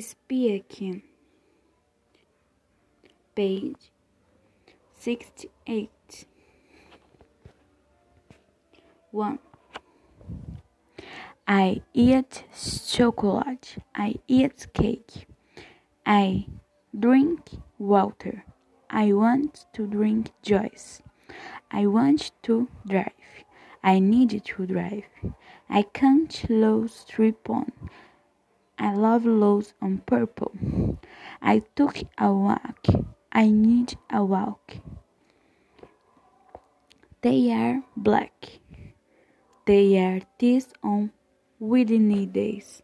Speaking. Page 68. 1. I eat chocolate. I eat cake. I drink water. I want to drink juice. I want to drive. I need to drive. I can't lose three pounds. I love rose on purple. I took a walk. I need a walk. They are black. They are this on windy days.